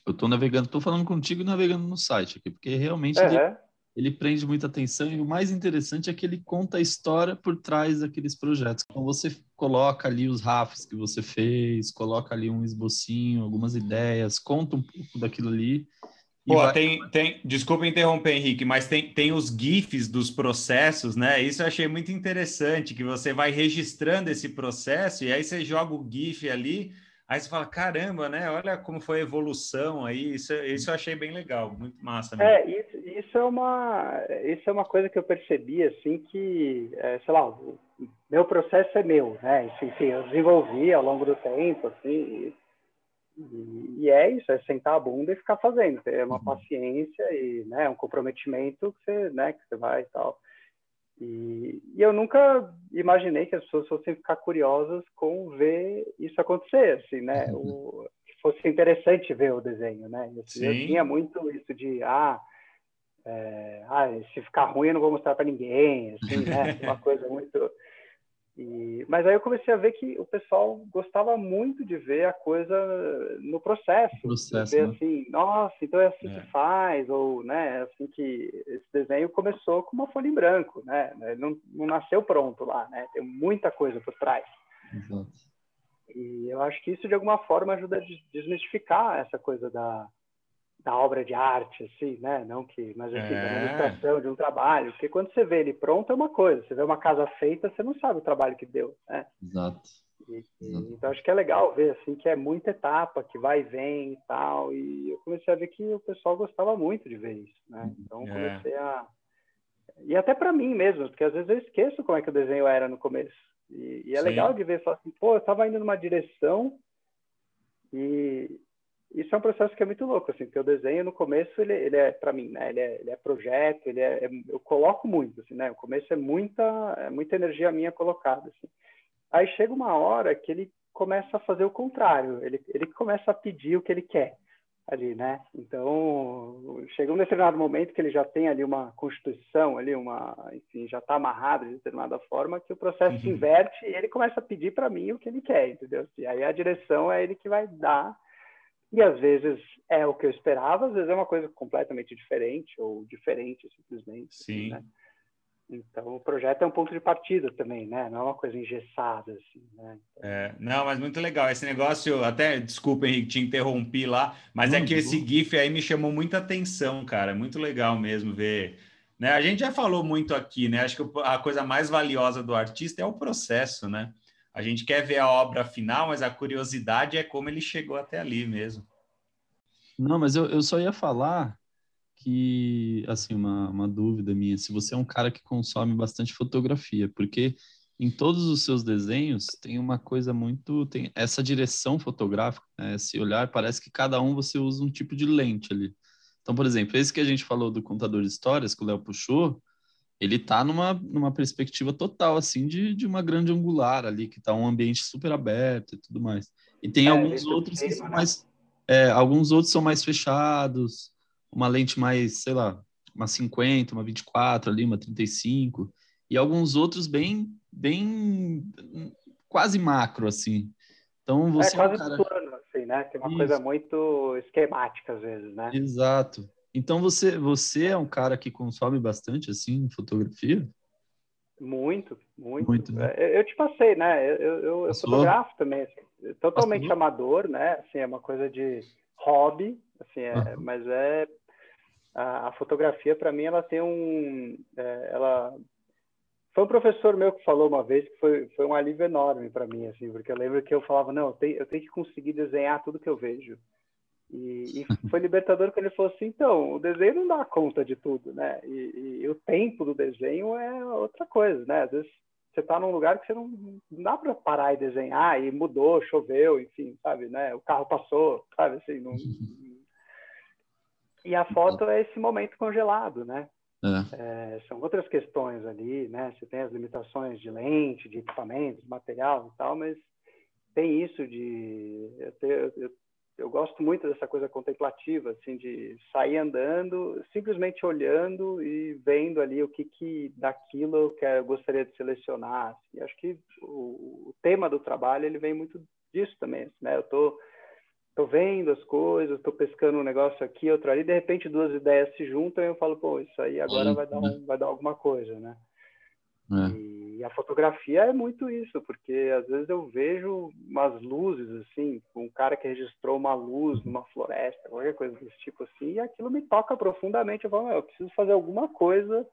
Eu tô navegando, tô falando contigo e navegando no site aqui, porque realmente uhum. Ele prende muita atenção e o mais interessante é que ele conta a história por trás daqueles projetos. Então você coloca ali os rafos que você fez, coloca ali um esbocinho, algumas ideias, conta um pouco daquilo ali. Pô, vai... tem, tem, desculpa interromper, Henrique, mas tem, tem os GIFs dos processos, né? Isso eu achei muito interessante, que você vai registrando esse processo e aí você joga o GIF ali Aí você fala, caramba, né? Olha como foi a evolução aí. Isso, isso eu achei bem legal, muito massa. Mesmo. É, isso, isso, é uma, isso é uma coisa que eu percebi, assim, que, é, sei lá, o meu processo é meu, né? Enfim, eu desenvolvi ao longo do tempo, assim, e, e, é isso, é sentar a bunda e ficar fazendo, ter uma uhum. paciência e, né, um comprometimento que você, né, que você vai e tal. E, e, eu nunca imaginei que as pessoas fossem ficar curiosas com ver isso acontecer, assim, né? Uhum. O, que fosse interessante ver o desenho, né? Eu, eu tinha muito isso de, ah, é, ah, se ficar ruim eu não vou mostrar para ninguém, assim, né? Uma coisa muito e, mas aí eu comecei a ver que o pessoal gostava muito de ver a coisa no processo. processo ver né? assim, nossa, então é assim é. que faz, ou né, é assim que esse desenho começou com uma folha em branco, né? Não, não nasceu pronto lá, né? Tem muita coisa por trás. Exato. E eu acho que isso de alguma forma ajuda a desmistificar essa coisa da, da obra de arte, assim, né? Não que, mas assim, é. da administração de um trabalho, porque quando você vê ele pronto é uma coisa, você vê uma casa feita, você não sabe o trabalho que deu, né? Exato. E, Exato. Então acho que é legal ver assim que é muita etapa, que vai e vem e tal, e eu comecei a ver que o pessoal gostava muito de ver isso, né? Então é. comecei a e até para mim mesmo, porque às vezes eu esqueço como é que o desenho era no começo. E, e é Sim. legal de ver só assim, pô, eu estava indo numa direção e isso é um processo que é muito louco, assim, porque o desenho no começo ele, ele é para mim, né? Ele é, ele é projeto, ele é, é, eu coloco muito, assim, né? O começo é muita, é muita energia minha colocada, assim. Aí chega uma hora que ele começa a fazer o contrário, ele, ele começa a pedir o que ele quer ali, né? Então chega um determinado momento que ele já tem ali uma constituição, ali uma, enfim, já está amarrado de determinada forma que o processo uhum. se inverte e ele começa a pedir para mim o que ele quer, entendeu? E aí a direção é ele que vai dar e às vezes é o que eu esperava, às vezes é uma coisa completamente diferente ou diferente simplesmente. Assim, Sim. Né? Então o projeto é um ponto de partida também, né? Não é uma coisa engessada assim, né? Então... É, não, mas muito legal esse negócio. Até desculpa, Henrique, te interrompi lá, mas é que esse GIF aí me chamou muita atenção, cara. Muito legal mesmo ver. Né? A gente já falou muito aqui, né? Acho que a coisa mais valiosa do artista é o processo, né? A gente quer ver a obra final, mas a curiosidade é como ele chegou até ali mesmo. Não, mas eu, eu só ia falar que, assim, uma, uma dúvida minha, se você é um cara que consome bastante fotografia, porque em todos os seus desenhos tem uma coisa muito, tem essa direção fotográfica, né? esse olhar, parece que cada um você usa um tipo de lente ali. Então, por exemplo, esse que a gente falou do contador de histórias, que o Léo puxou, ele tá numa, numa perspectiva total, assim, de, de uma grande angular ali, que tá um ambiente super aberto e tudo mais. E tem é, alguns outros que são mais... É, alguns outros são mais fechados, uma lente mais, sei lá, uma 50, uma 24 ali, uma 35, e alguns outros bem, bem, quase macro, assim. Então, você é quase é um cara... plano, assim, né? Tem uma Isso. coisa muito esquemática, às vezes, né? Exato. Então você você é um cara que consome bastante assim fotografia? Muito, muito. muito né? eu, eu, te passei, né? Eu, eu, eu fotografo também, assim, totalmente Passou? amador, né? Assim, é uma coisa de hobby, assim, é, uhum. mas é a, a fotografia para mim ela tem um, é, ela foi um professor meu que falou uma vez que foi, foi um alívio enorme para mim, assim, porque eu lembro que eu falava, não, eu tenho, eu tenho que conseguir desenhar tudo que eu vejo. E, e, foi libertador que ele falou assim, então, o desenho não dá conta de tudo, né? E, e, o tempo do desenho é outra coisa, né? Às vezes você está num lugar que você não, não dá para parar e desenhar, e mudou, choveu, enfim, sabe, né? O carro passou, sabe, assim, não... E a foto é esse momento congelado, né? É. É, são outras questões ali, né? Você tem as limitações de lente, de equipamentos, material e tal, mas tem isso de eu, ter, eu eu gosto muito dessa coisa contemplativa, assim, de sair andando, simplesmente olhando e vendo ali o que, que daquilo eu, quero, eu gostaria de selecionar. Assim. Acho que o, o, tema do trabalho ele vem muito disso também, né? Eu estou tô vendo as coisas, tô pescando um negócio aqui, outro ali, de repente duas ideias se juntam e eu falo, pô, isso aí agora vai dar, um, vai dar alguma coisa, né? É. E a fotografia é muito isso, porque às vezes eu vejo umas luzes, assim, um cara que registrou uma luz numa floresta, qualquer coisa desse tipo, assim, e aquilo me toca profundamente. Eu falo, eu preciso fazer alguma coisa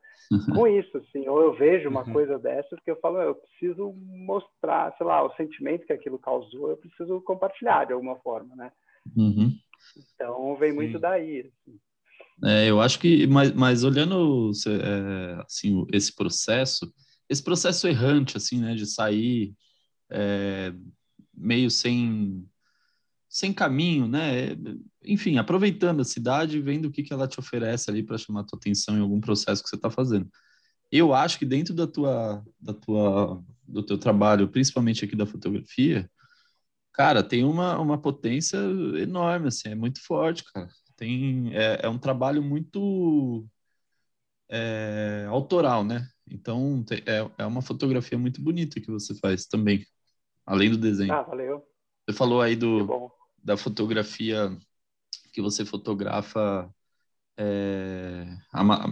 com isso, assim. Ou eu vejo uma uhum. coisa dessa, porque eu falo, eu preciso mostrar, sei lá, o sentimento que aquilo causou, eu preciso compartilhar de alguma forma, né? Uhum. Então, vem Sim. muito daí, assim. É, eu acho que, mas, mas olhando é, assim, esse processo, esse processo errante, assim, né, de sair é, meio sem, sem caminho, né, enfim, aproveitando a cidade, vendo o que, que ela te oferece ali para chamar a tua atenção em algum processo que você está fazendo. Eu acho que dentro da tua, da tua, do teu trabalho, principalmente aqui da fotografia, cara, tem uma, uma potência enorme, assim, é muito forte, cara tem é, é um trabalho muito é, autoral, né? Então é, é uma fotografia muito bonita que você faz também, além do desenho. Ah, valeu. Você falou aí do da fotografia que você fotografa é, ama,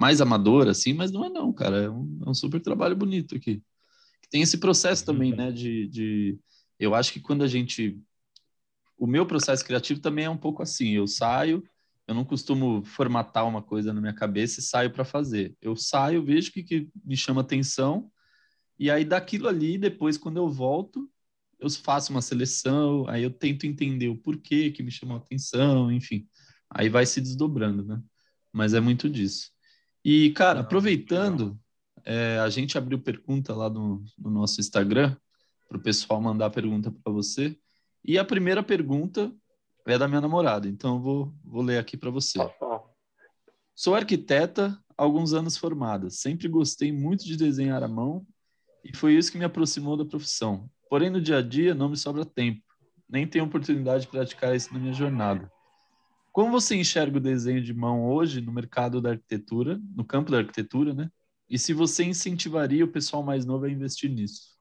mais amadora, assim, mas não é não, cara. É um, é um super trabalho bonito aqui. Tem esse processo também, uhum. né? De, de, eu acho que quando a gente o meu processo criativo também é um pouco assim. Eu saio, eu não costumo formatar uma coisa na minha cabeça e saio para fazer. Eu saio, vejo o que, que me chama atenção, e aí daquilo ali, depois, quando eu volto, eu faço uma seleção, aí eu tento entender o porquê que me chamou atenção, enfim. Aí vai se desdobrando, né? Mas é muito disso. E, cara, aproveitando, é, a gente abriu pergunta lá no, no nosso Instagram, para o pessoal mandar pergunta para você. E a primeira pergunta é da minha namorada, então eu vou, vou ler aqui para você. Sou arquiteta, alguns anos formada. Sempre gostei muito de desenhar à mão e foi isso que me aproximou da profissão. Porém, no dia a dia não me sobra tempo, nem tenho oportunidade de praticar isso na minha jornada. Como você enxerga o desenho de mão hoje no mercado da arquitetura, no campo da arquitetura, né? E se você incentivaria o pessoal mais novo a investir nisso?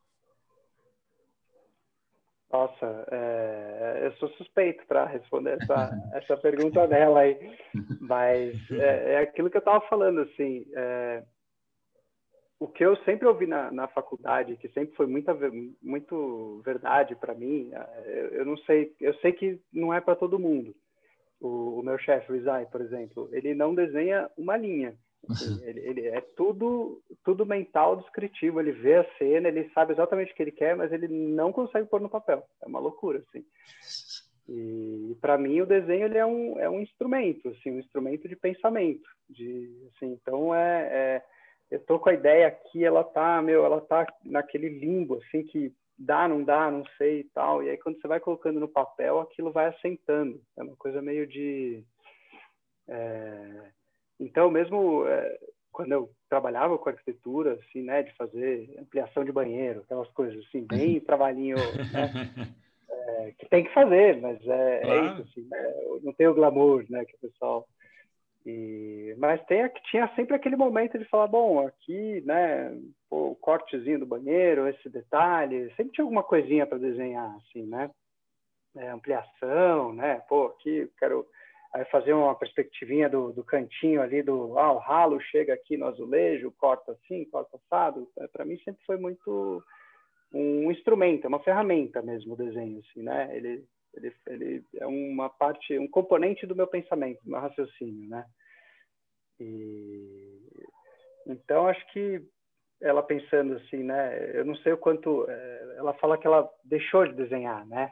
Nossa, é, eu sou suspeito para responder essa, essa pergunta dela aí, mas é, é aquilo que eu estava falando, assim, é, o que eu sempre ouvi na, na faculdade, que sempre foi muita, muito verdade para mim, é, eu, eu, não sei, eu sei que não é para todo mundo. O, o meu chefe, o Isai, por exemplo, ele não desenha uma linha, ele, ele, é tudo, tudo mental descritivo. Ele vê a cena, ele sabe exatamente o que ele quer, mas ele não consegue pôr no papel. É uma loucura, assim. E para mim o desenho ele é um, é um instrumento, assim, um instrumento de pensamento. De, assim, então é, é, eu tô com a ideia aqui, ela tá, meu, ela tá naquele limbo, assim, que dá, não dá, não sei e tal. E aí quando você vai colocando no papel, aquilo vai assentando. É uma coisa meio de é, então, mesmo é, quando eu trabalhava com arquitetura, assim, né, de fazer ampliação de banheiro, aquelas coisas assim, bem trabalhinho, né, é, que tem que fazer, mas é, é é isso, assim, né, não tem o glamour, né, que o pessoal... E, mas tem, tinha sempre aquele momento de falar, bom, aqui, né, o cortezinho do banheiro, esse detalhe, sempre tinha alguma coisinha para desenhar, assim, né, é, ampliação, né, pô, aqui quero aí fazer uma perspectivinha do, do cantinho ali do ah, o ralo chega aqui no azulejo, corta assim, corta assado. É, Para mim sempre foi muito um instrumento, é uma ferramenta mesmo o desenho, assim, né? Ele, ele, ele é uma parte, um componente do meu pensamento, do meu raciocínio, né? E então acho que ela pensando assim, né? Eu não sei o quanto é, ela fala que ela deixou de desenhar, né?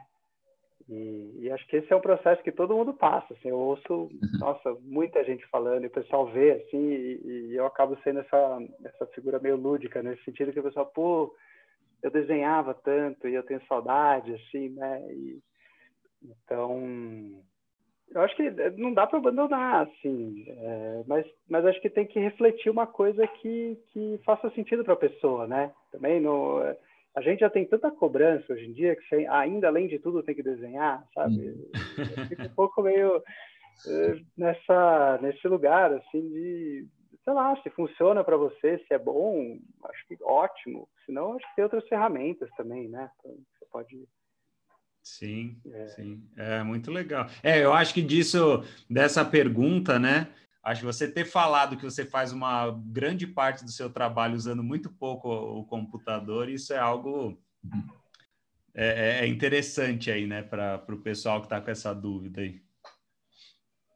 E, e, acho que esse é um processo que todo mundo passa. Assim, eu ouço, uhum. nossa, muita gente falando, e o pessoal vê, assim, e, e, eu acabo sendo essa, essa figura meio lúdica, nesse sentido que o pessoal, pô, eu desenhava tanto e eu tenho saudade, assim, né? E, então, eu acho que não dá para abandonar, assim, é, mas, mas acho que tem que refletir uma coisa que, que faça sentido para a pessoa, né? Também no a gente já tem tanta cobrança hoje em dia que você ainda além de tudo tem que desenhar, sabe? Hum. Fica um pouco meio uh, nessa nesse lugar assim de sei lá, se funciona para você, se é bom, acho que ótimo. Se não, acho que tem outras ferramentas também, né? Então, você pode Sim, é. sim, é muito legal. É, eu acho que disso, dessa pergunta, né? Acho que você ter falado que você faz uma grande parte do seu trabalho usando muito pouco o computador, isso é algo é, é interessante aí, né, para o pessoal que está com essa dúvida aí.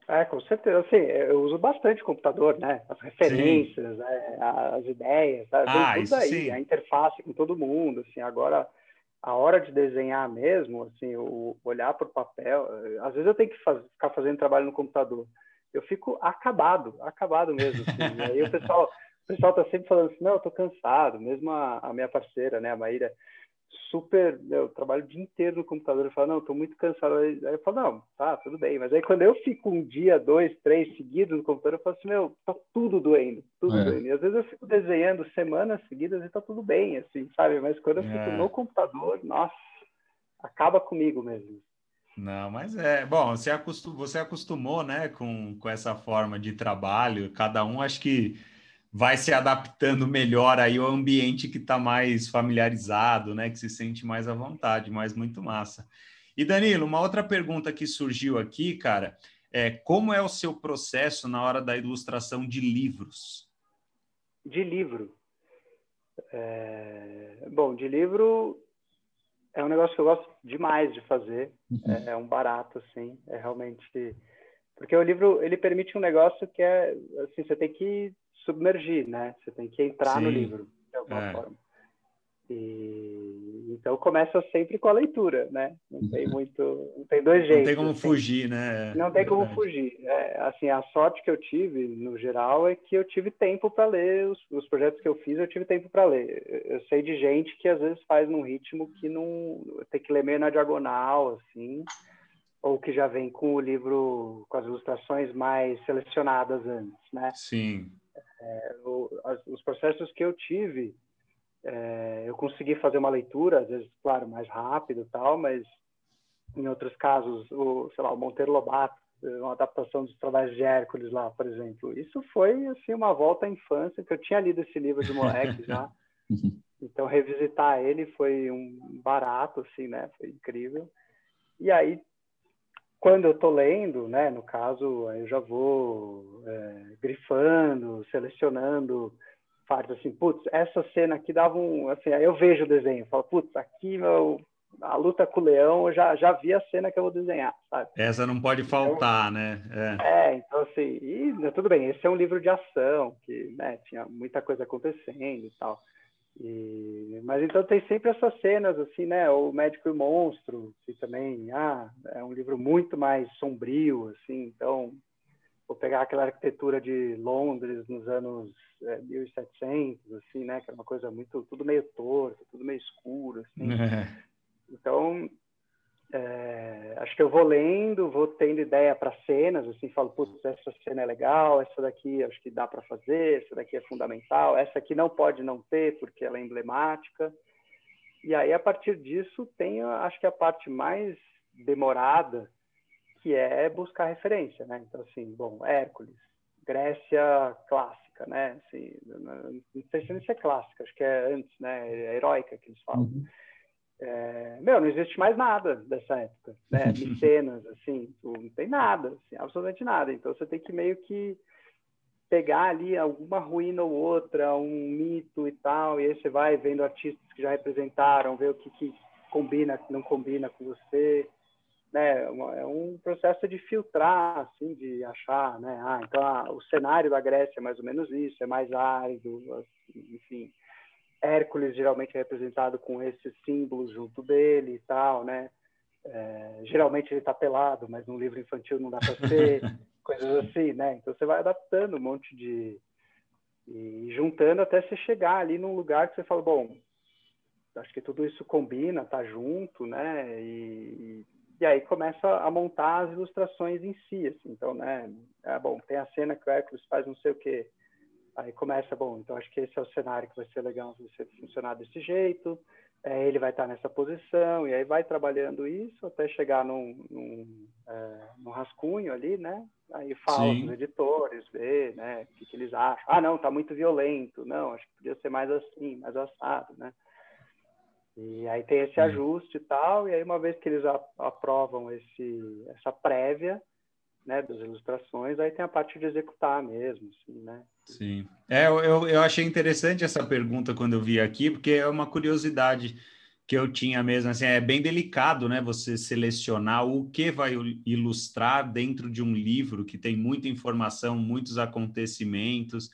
É, com certeza. Assim, eu uso bastante computador, né? As referências, né? as ideias, sabe? Ah, tudo aí, sim. a interface com todo mundo, assim. Agora, a hora de desenhar mesmo, assim, o olhar para o papel, às vezes eu tenho que faz, ficar fazendo trabalho no computador. Eu fico acabado, acabado mesmo, assim. e aí o pessoal, o pessoal tá sempre falando assim, não, eu tô cansado. Mesmo a, a minha parceira, né, a Maíra, super, eu trabalho o dia inteiro no computador, eu falo, não, estou muito cansado. Aí eu falo, não, tá, tudo bem. Mas aí quando eu fico um dia, dois, três seguidos no computador, eu falo assim, meu, tá tudo doendo, tudo é. doendo. E às vezes eu fico desenhando semanas seguidas e tá tudo bem, assim, sabe? Mas quando eu fico é. no computador, nossa, acaba comigo mesmo. Não, mas é bom. Você, você acostumou, né, com, com essa forma de trabalho. Cada um acho que vai se adaptando melhor aí ao ambiente que está mais familiarizado, né? Que se sente mais à vontade, mas muito massa. E Danilo, uma outra pergunta que surgiu aqui, cara, é como é o seu processo na hora da ilustração de livros? De livro. É... Bom, de livro é um negócio que eu gosto demais de fazer. Uhum. É, é um barato, assim. É realmente porque o livro ele permite um negócio que é assim você tem que submergir, né? Você tem que entrar Sim. no livro de alguma é. forma. E então começa sempre com a leitura, né? Não tem muito, não tem dois jeitos. Não tem como assim. fugir, né? Não tem como fugir. É, assim, a sorte que eu tive no geral é que eu tive tempo para ler os, os, projetos que eu fiz, eu tive tempo para ler. Eu sei de gente que às vezes faz num ritmo que não tem que ler meio na diagonal, assim, ou que já vem com o livro com as ilustrações mais selecionadas antes, né? Sim. É, o, as, os processos que eu tive, é, eu consegui fazer uma leitura, às vezes, claro, mais rápido e tal, mas em outros casos, o, sei lá, o Monteiro Lobato, uma adaptação dos trabalhos de Hércules lá, por exemplo. Isso foi, assim, uma volta à infância, que eu tinha lido esse livro de moleque já. Então, revisitar ele foi um barato, assim, né? Foi incrível. E aí, quando eu estou lendo, né, no caso, eu já vou é, grifando, selecionando partes assim, putz, essa cena aqui dava um, assim, aí eu vejo o desenho, falo, putz, aqui meu, a luta com o leão, eu já, já vi a cena que eu vou desenhar, sabe? Essa não pode faltar, então, né? É. é. então assim, e, né, tudo bem, esse é um livro de ação, que, né, tinha muita coisa acontecendo e tal. E, mas então tem sempre essas cenas, assim, né? O Médico e o Monstro, que também ah, é um livro muito mais sombrio, assim. Então, vou pegar aquela arquitetura de Londres nos anos é, 1700, assim, né? Que era uma coisa muito, tudo meio torto, tudo meio escuro, assim. Então, é, acho que eu vou lendo, vou tendo ideia para cenas, assim, falo, putz, essa cena é legal, essa daqui acho que dá para fazer, essa daqui é fundamental, essa aqui não pode não ter porque ela é emblemática. E aí, a partir disso, tem, acho que a parte mais demorada, que é buscar referência, né? Então, assim, bom, Hércules, Grécia clássica, né? Assim, não sei se é clássica, acho que é antes, né? É heróica que eles falam. Uhum é, meu, não existe mais nada dessa época, né? Micenas, assim, não tem nada, assim, absolutamente nada. Então você tem que meio que pegar ali alguma ruína ou outra, um mito e tal, e aí você vai vendo artistas que já representaram, ver o que, que combina, que não combina com você, né? É um processo de filtrar, assim, de achar, né? Ah, então ah, o cenário da Grécia é mais ou menos isso, é mais árido, assim, enfim Hércules geralmente é representado com esses símbolos junto dele e tal, né? É, geralmente ele está pelado, mas no livro infantil não dá para ser, coisas assim, né? Então você vai adaptando um monte de e juntando até você chegar ali num lugar que você fala, bom, acho que tudo isso combina, tá junto, né? E, e aí começa a montar as ilustrações em si, assim. Então, né? É bom, tem a cena que o Hércules faz não sei o quê Aí começa, bom, então acho que esse é o cenário que vai ser legal você funcionar desse jeito, é, ele vai estar nessa posição, e aí vai trabalhando isso até chegar num, num, é, num rascunho ali, né? Aí fala Sim. com os editores, vê, né, o que, que, eles acham. Ah, não, tá muito violento, não, acho que podia ser mais assim, mais assado, né? E aí tem esse ajuste e tal, e aí uma vez que eles aprovam esse, essa prévia, né, das ilustrações, aí tem a parte de executar mesmo, assim, né? Sim. É, eu, eu achei interessante essa pergunta quando eu vi aqui, porque é uma curiosidade que eu tinha mesmo, assim, é bem delicado, né, você selecionar o que vai ilustrar dentro de um livro que tem muita informação, muitos acontecimentos,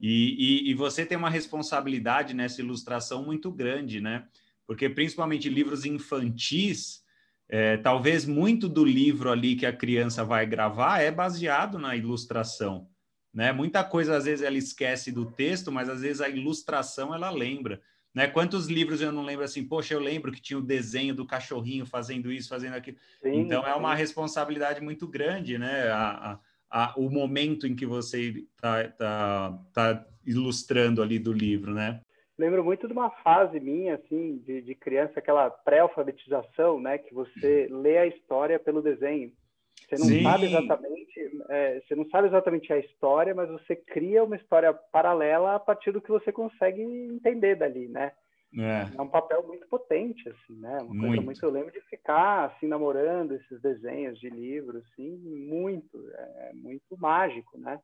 e, e, e você tem uma responsabilidade nessa ilustração muito grande, né? Porque principalmente livros infantis, é, talvez muito do livro ali que a criança vai gravar é baseado na ilustração, né? Muita coisa às vezes ela esquece do texto, mas às vezes a ilustração ela lembra. Né? Quantos livros eu não lembro assim, poxa, eu lembro que tinha o desenho do cachorrinho fazendo isso, fazendo aquilo. Sim, então é uma responsabilidade muito grande, né? A, a, a, o momento em que você está tá, tá ilustrando ali do livro, né? Lembro muito de uma fase minha, assim, de, de criança, aquela pré-alfabetização, né? Que você lê a história pelo desenho. Você não Sim. sabe exatamente, é, você não sabe exatamente a história, mas você cria uma história paralela a partir do que você consegue entender dali, né? É, é um papel muito potente, assim, né? Uma muito. coisa muito. Eu lembro de ficar assim namorando esses desenhos de livros, assim, muito, é muito mágico, né?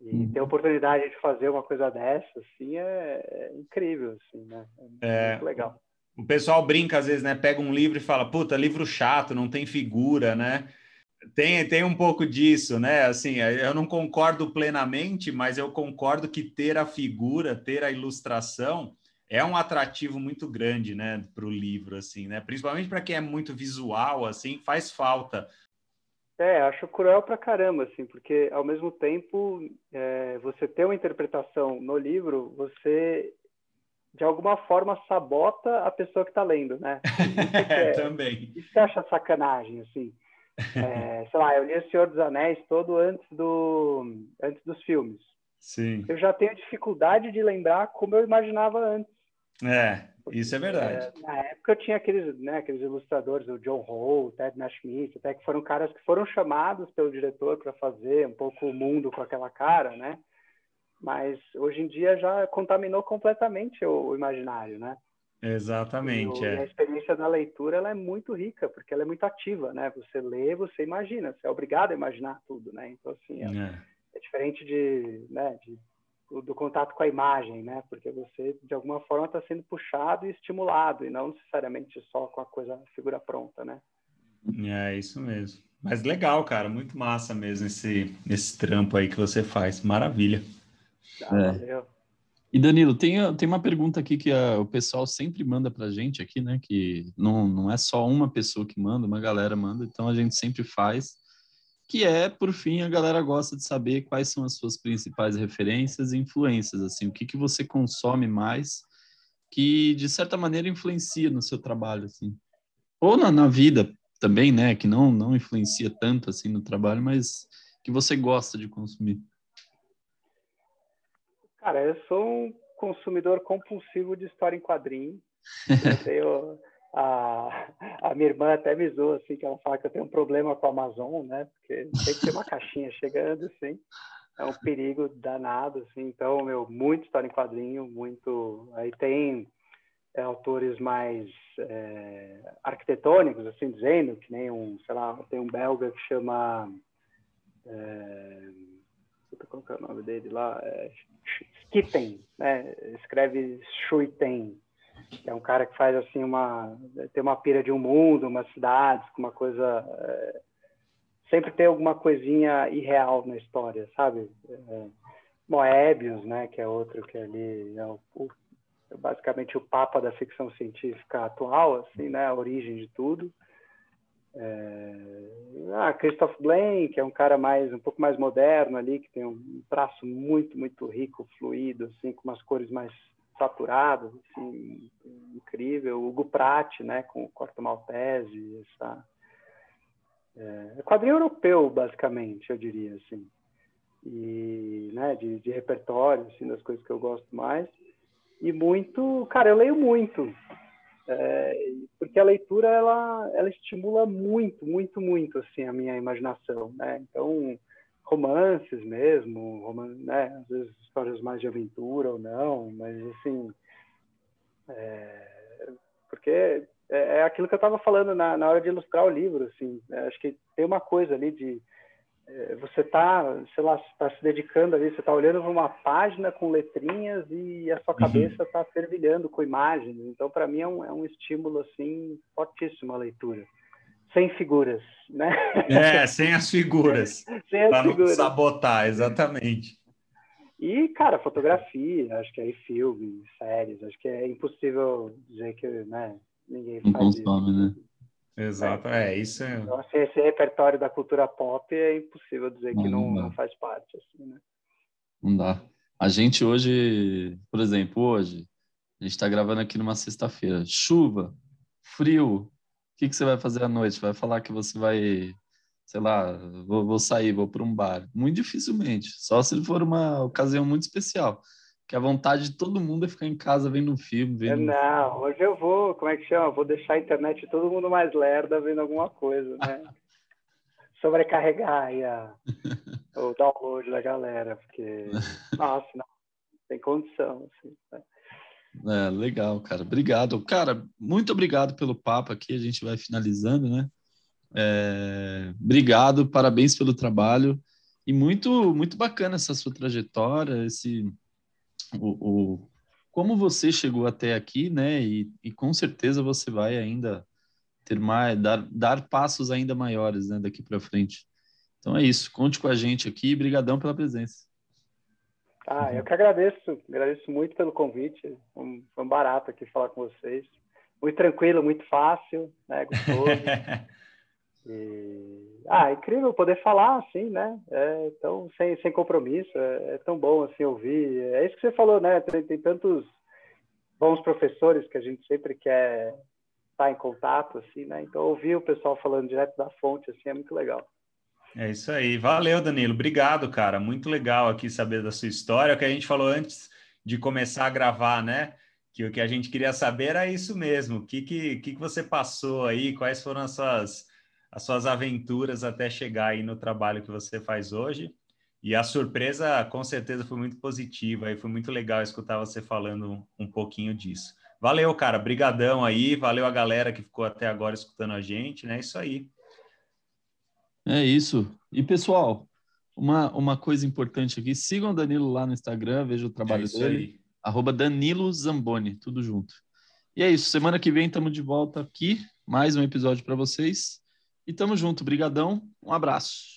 E hum. ter a oportunidade de fazer uma coisa dessa, assim, é, é incrível, assim, né? É, muito legal. O pessoal brinca às vezes, né? Pega um livro e fala, puta, livro chato, não tem figura, né? Tem, tem um pouco disso, né? Assim, eu não concordo plenamente, mas eu concordo que ter a figura, ter a ilustração é um atrativo muito grande, né, para o livro, assim, né? Principalmente para quem é muito visual, assim, faz falta. É, acho cruel pra caramba, assim, porque ao mesmo tempo é, você ter uma interpretação no livro, você de alguma forma sabota a pessoa que está lendo, né? É, Também. Isso você acha sacanagem, assim. É, sei lá, eu li O Senhor dos Anéis todo antes, do, antes dos filmes. Sim. Eu já tenho dificuldade de lembrar como eu imaginava antes. É, isso é verdade. É, na época eu tinha aqueles, né, aqueles ilustradores, o John Hall, o Ted Nashmith, até que foram caras que foram chamados pelo diretor para fazer um pouco o mundo com aquela cara, né? Mas hoje em dia já contaminou completamente o, o imaginário, né? Exatamente. E, é. a experiência da leitura ela é muito rica, porque ela é muito ativa, né? Você lê, você imagina, você é obrigado a imaginar tudo, né? Então, assim, é, é. é diferente de, né, de, do contato com a imagem, né? Porque você, de alguma forma, está sendo puxado e estimulado, e não necessariamente só com a coisa, a figura pronta, né? É, isso mesmo. Mas legal, cara, muito massa mesmo esse, esse trampo aí que você faz. Maravilha. Ah, é. Valeu. E Danilo, tem, tem uma pergunta aqui que a, o pessoal sempre manda para a gente aqui, né? Que não, não é só uma pessoa que manda, uma galera manda, então a gente sempre faz. Que é, por fim, a galera gosta de saber quais são as suas principais referências e influências, assim, o que, que você consome mais que, de certa maneira, influencia no seu trabalho, assim. Ou na, na vida também, né? Que não, não influencia tanto, assim, no trabalho, mas que você gosta de consumir. Cara, eu sou um consumidor compulsivo de história em quadrinho. Eu tenho, a, a minha irmã até me zoa, assim, que ela fala que eu tenho um problema com a Amazon, né? Porque tem que ter uma caixinha chegando, assim. É um perigo danado, assim. Então, meu, muito história em quadrinho, muito... Aí tem é, autores mais é, arquitetônicos, assim dizendo, que nem um, sei lá, tem um belga que chama... É, qual que é o nome dele lá? É, né? Escreve Schuiten, é um cara que faz assim uma tem uma pira de um mundo, umas cidades, uma coisa é, sempre tem alguma coisinha irreal na história, sabe? É, Moebius, né? Que é outro que ali é o, o, basicamente o papa da ficção científica atual, assim, né? A origem de tudo. É... Ah, Christoph Blaine, que é um cara mais um pouco mais moderno ali, que tem um traço muito, muito rico, fluido, assim, com umas cores mais saturadas, assim, incrível. Hugo Pratt, né, com o Corto Maltese, essa... É, quadrinho europeu, basicamente, eu diria, assim. E, né, de, de repertório, assim, das coisas que eu gosto mais. E muito... Cara, eu leio muito. É, porque a leitura ela, ela estimula muito, muito, muito assim a minha imaginação, né? Então romances mesmo, roman né? Às vezes histórias mais de aventura ou não, mas assim é, porque é, é aquilo que eu estava falando na, na hora de ilustrar o livro, assim, né? acho que tem uma coisa ali de é, você está, sei lá, está se dedicando ali, você está olhando para uma página com letrinhas e a sua uhum. cabeça está uhum. fervilhando com imagens. Então, para mim, é um, é um estímulo, assim, fortíssimo a leitura. Sem figuras, né? É, sem as figuras. sem as figuras. sabotar, exatamente. E, cara, fotografia, acho que aí filmes, séries, acho que é impossível dizer que, né, ninguém faz consome, isso. né? Exato, é, é isso é... Então, assim, esse repertório da cultura pop é impossível dizer não, que não, não, não, faz parte, assim, né? Não dá. A gente hoje, por exemplo, hoje, a gente está gravando aqui numa sexta-feira. Chuva, frio, que, que você vai fazer à noite? Vai falar que você vai, sei lá, vou, vou sair, vou para um bar? Muito dificilmente, só se for uma ocasião muito especial que a vontade de todo mundo é ficar em casa vendo um filme. Vendo... Não, hoje eu vou, como é que chama? Vou deixar a internet todo mundo mais lerda vendo alguma coisa, né? Sobrecarregar aí a, o download da galera, porque, nossa, não, tem condição. Assim, né? É, legal, cara. Obrigado. Cara, muito obrigado pelo papo aqui. A gente vai finalizando, né? É, obrigado, parabéns pelo trabalho. E muito, muito bacana essa sua trajetória, esse o, o, como você chegou até aqui, né? E, e com certeza você vai ainda ter mais, dar, dar passos ainda maiores, né? Daqui para frente. Então é isso. Conte com a gente aqui. Brigadão pela presença. Ah, eu que agradeço. Agradeço muito pelo convite. Foi um barato aqui falar com vocês. Muito tranquilo, muito fácil, né? Gostoso. E... Ah, é incrível poder falar assim, né? É, tão, sem, sem compromisso, é, é, tão bom assim ouvir. É isso que você falou, né? Tem, tem, tantos bons professores que a gente sempre quer estar em contato, assim, né? Então ouvir o pessoal falando direto da fonte assim é muito legal. É isso aí. Valeu, Danilo. Obrigado, cara. Muito legal aqui saber da sua história. O que a gente falou antes de começar a gravar, né? Que o que a gente queria saber era isso mesmo. O que, que, que você passou aí? Quais foram as suas as suas aventuras até chegar aí no trabalho que você faz hoje. E a surpresa, com certeza, foi muito positiva e foi muito legal escutar você falando um pouquinho disso. Valeu, cara. Brigadão aí. Valeu a galera que ficou até agora escutando a gente, né? Isso aí. É isso. E, pessoal, uma, uma coisa importante aqui, sigam o Danilo lá no Instagram, veja o trabalho é dele. Arroba Danilo Zamboni, tudo junto. E é isso. Semana que vem estamos de volta aqui. Mais um episódio para vocês. E tamo junto. Brigadão. Um abraço.